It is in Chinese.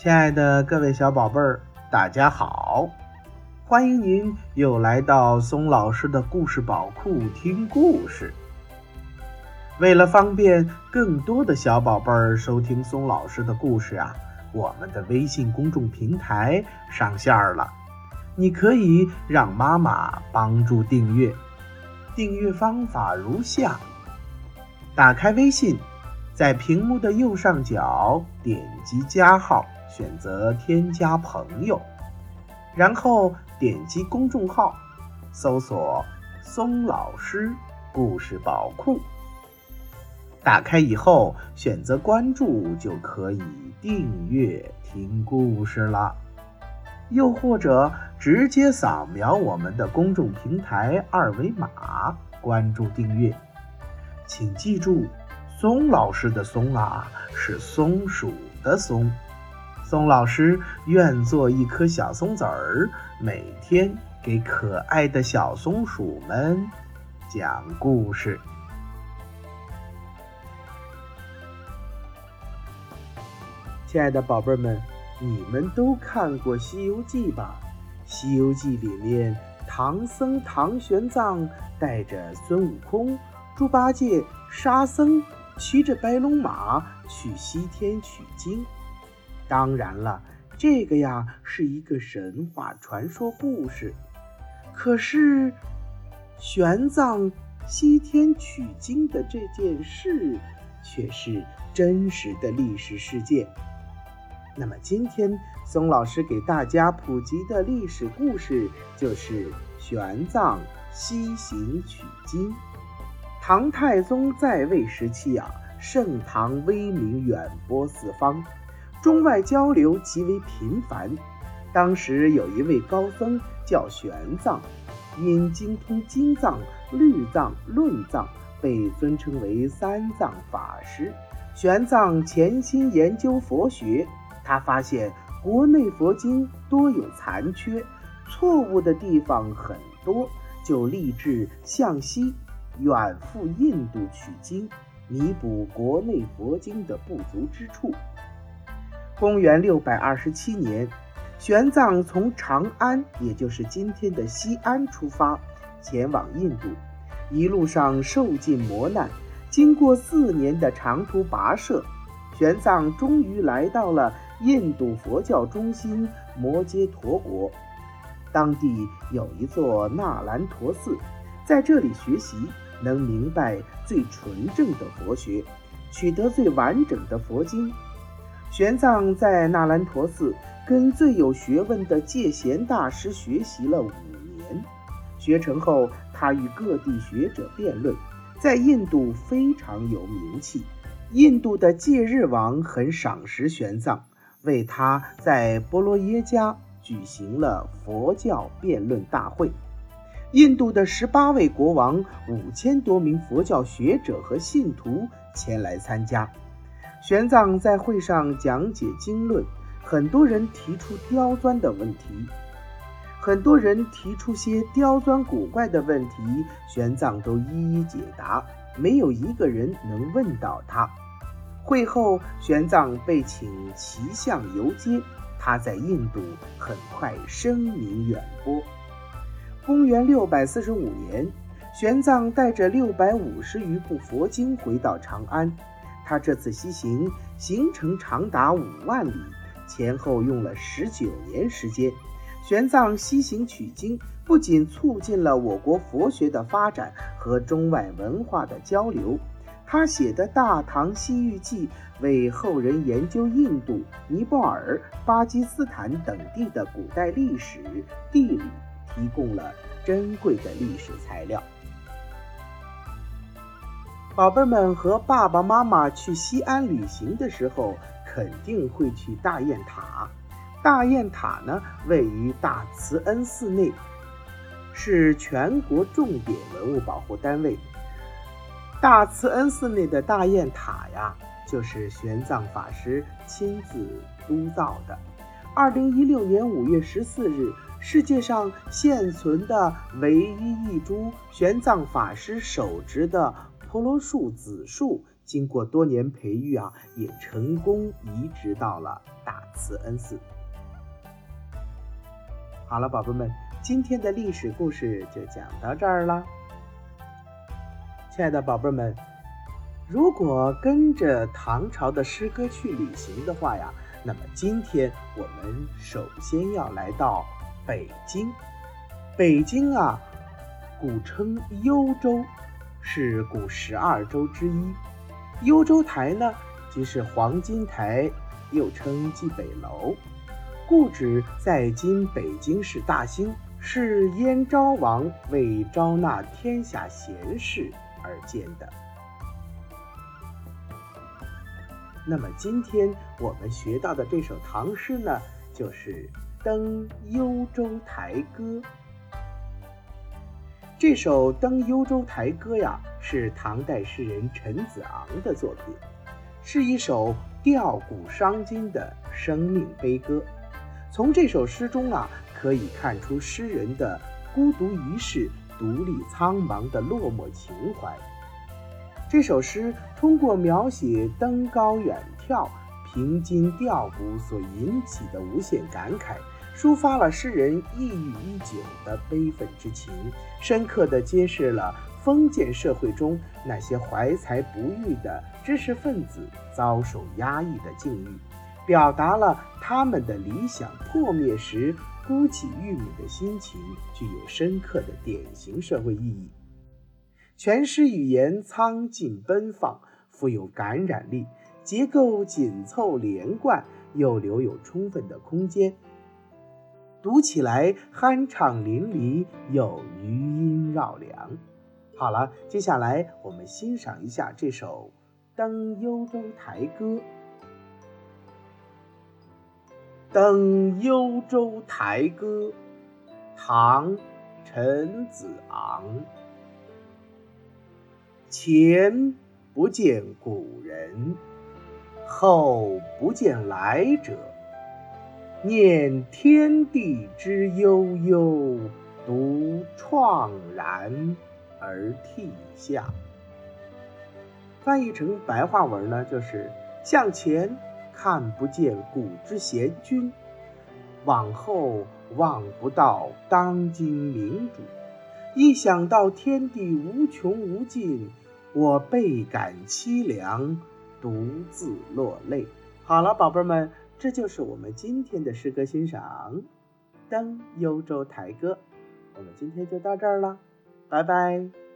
亲爱的各位小宝贝儿，大家好！欢迎您又来到松老师的故事宝库听故事。为了方便更多的小宝贝儿收听松老师的故事啊，我们的微信公众平台上线了。你可以让妈妈帮助订阅。订阅方法如下：打开微信，在屏幕的右上角点击加号。选择添加朋友，然后点击公众号，搜索“松老师故事宝库”。打开以后，选择关注就可以订阅听故事了。又或者直接扫描我们的公众平台二维码关注订阅。请记住，松老师的“松”啊，是松鼠的“松”。松老师愿做一颗小松子儿，每天给可爱的小松鼠们讲故事。亲爱的宝贝们，你们都看过《西游记》吧？《西游记》里面，唐僧唐玄奘带着孙悟空、猪八戒、沙僧，骑着白龙马去西天取经。当然了，这个呀是一个神话传说故事。可是，玄奘西天取经的这件事却是真实的历史事件。那么，今天松老师给大家普及的历史故事就是玄奘西行取经。唐太宗在位时期啊，盛唐威名远播四方。中外交流极为频繁。当时有一位高僧叫玄奘，因精通经藏、律藏、论藏，被尊称为三藏法师。玄奘潜心研究佛学，他发现国内佛经多有残缺，错误的地方很多，就立志向西远赴印度取经，弥补国内佛经的不足之处。公元六百二十七年，玄奘从长安，也就是今天的西安出发，前往印度。一路上受尽磨难，经过四年的长途跋涉，玄奘终于来到了印度佛教中心摩揭陀国。当地有一座那兰陀寺，在这里学习，能明白最纯正的佛学，取得最完整的佛经。玄奘在那兰陀寺跟最有学问的戒贤大师学习了五年，学成后，他与各地学者辩论，在印度非常有名气。印度的戒日王很赏识玄奘，为他在波罗耶加举行了佛教辩论大会。印度的十八位国王、五千多名佛教学者和信徒前来参加。玄奘在会上讲解经论，很多人提出刁钻的问题，很多人提出些刁钻古怪的问题，玄奘都一一解答，没有一个人能问到他。会后，玄奘被请骑象游街，他在印度很快声名远播。公元六百四十五年，玄奘带着六百五十余部佛经回到长安。他这次西行行程长达五万里，前后用了十九年时间。玄奘西行取经，不仅促进了我国佛学的发展和中外文化的交流，他写的《大唐西域记》为后人研究印度、尼泊尔、巴基斯坦等地的古代历史、地理提供了珍贵的历史材料。宝贝们和爸爸妈妈去西安旅行的时候，肯定会去大雁塔。大雁塔呢，位于大慈恩寺内，是全国重点文物保护单位。大慈恩寺内的大雁塔呀，就是玄奘法师亲自督造的。二零一六年五月十四日，世界上现存的唯一一株玄奘法师手植的。婆罗树子树经过多年培育啊，也成功移植到了大慈恩寺。好了，宝贝们，今天的历史故事就讲到这儿了。亲爱的宝贝们，如果跟着唐朝的诗歌去旅行的话呀，那么今天我们首先要来到北京。北京啊，古称幽州，是古十二州之一。幽州台呢，即是黄金台，又称蓟北楼，故址在今北京市大兴，是燕昭王为招纳天下贤士而建的。那么今天我们学到的这首唐诗呢，就是《登幽州台歌》。这首《登幽州台歌》呀。是唐代诗人陈子昂的作品，是一首吊古伤今的生命悲歌。从这首诗中啊，可以看出诗人的孤独一世、独立苍茫的落寞情怀。这首诗通过描写登高远眺、平津吊古所引起的无限感慨，抒发了诗人抑郁已久的悲愤之情，深刻地揭示了。封建社会中那些怀才不遇的知识分子遭受压抑的境遇，表达了他们的理想破灭时孤寂郁闷的心情，具有深刻的典型社会意义。全诗语言苍劲奔放，富有感染力，结构紧凑连贯，又留有充分的空间，读起来酣畅淋漓，有余音绕梁。好了，接下来我们欣赏一下这首《登幽州台歌》。《登幽州台歌》，唐·陈子昂。前不见古人，后不见来者。念天地之悠悠，独怆然。而涕下，翻译成白话文呢，就是向前看不见古之贤君，往后望不到当今明主。一想到天地无穷无尽，我倍感凄凉，独自落泪。好了，宝贝们，这就是我们今天的诗歌欣赏，《登幽州台歌》。我们今天就到这儿了。拜拜。